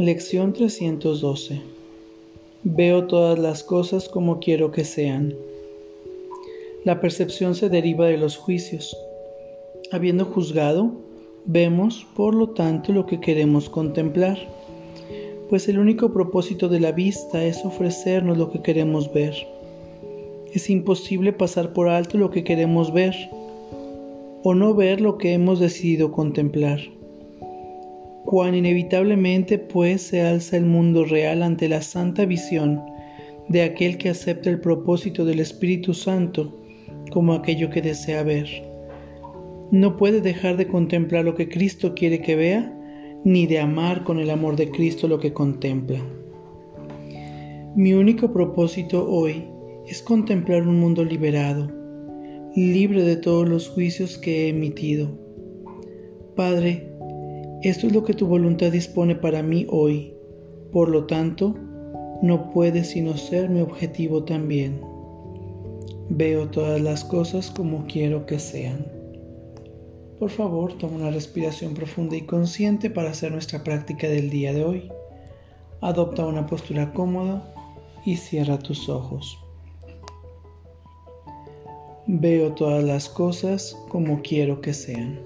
Lección 312 Veo todas las cosas como quiero que sean. La percepción se deriva de los juicios. Habiendo juzgado, vemos, por lo tanto, lo que queremos contemplar, pues el único propósito de la vista es ofrecernos lo que queremos ver. Es imposible pasar por alto lo que queremos ver o no ver lo que hemos decidido contemplar. Cuán inevitablemente pues se alza el mundo real ante la santa visión de aquel que acepta el propósito del Espíritu Santo como aquello que desea ver. No puede dejar de contemplar lo que Cristo quiere que vea, ni de amar con el amor de Cristo lo que contempla. Mi único propósito hoy es contemplar un mundo liberado, libre de todos los juicios que he emitido. Padre, esto es lo que tu voluntad dispone para mí hoy. Por lo tanto, no puede sino ser mi objetivo también. Veo todas las cosas como quiero que sean. Por favor, toma una respiración profunda y consciente para hacer nuestra práctica del día de hoy. Adopta una postura cómoda y cierra tus ojos. Veo todas las cosas como quiero que sean.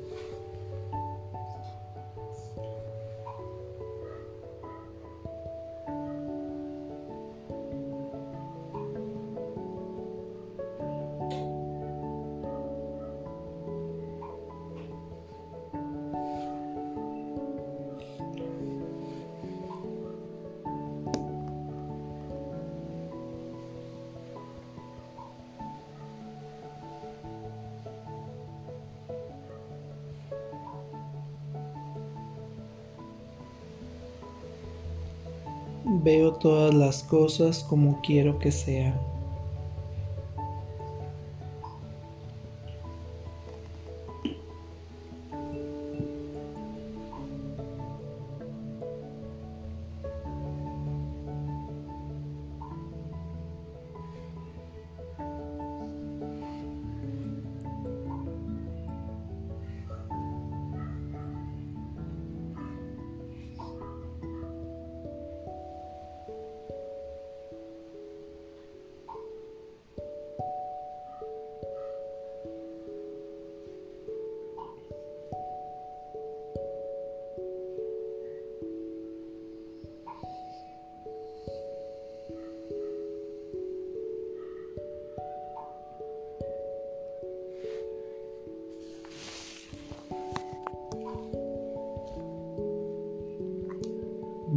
Veo todas las cosas como quiero que sean.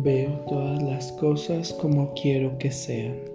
Veo todas las cosas como quiero que sean.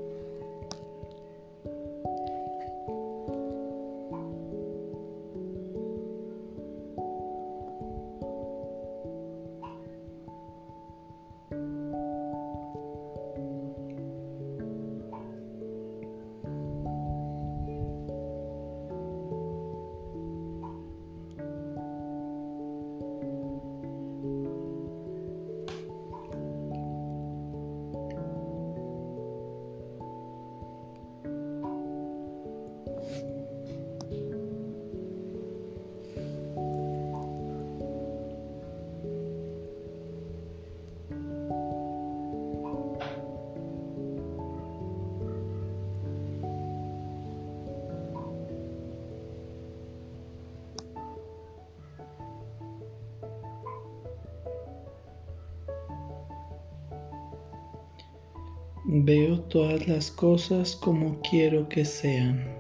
Veo todas las cosas como quiero que sean.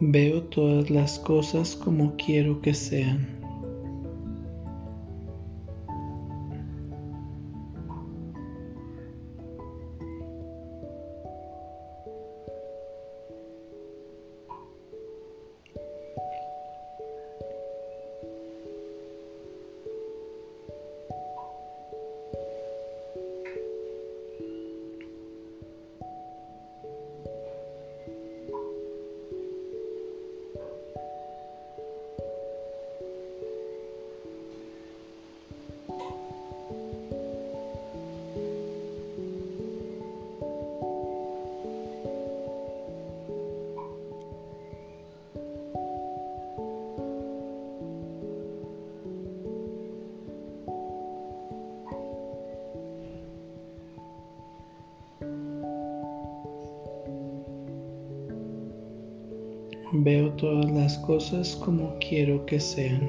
Veo todas las cosas como quiero que sean. Veo todas las cosas como quiero que sean.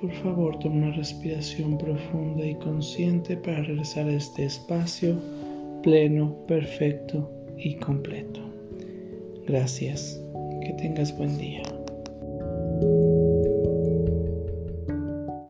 Por favor, toma una respiración profunda y consciente para regresar a este espacio pleno, perfecto y completo. Gracias. Que tengas buen día.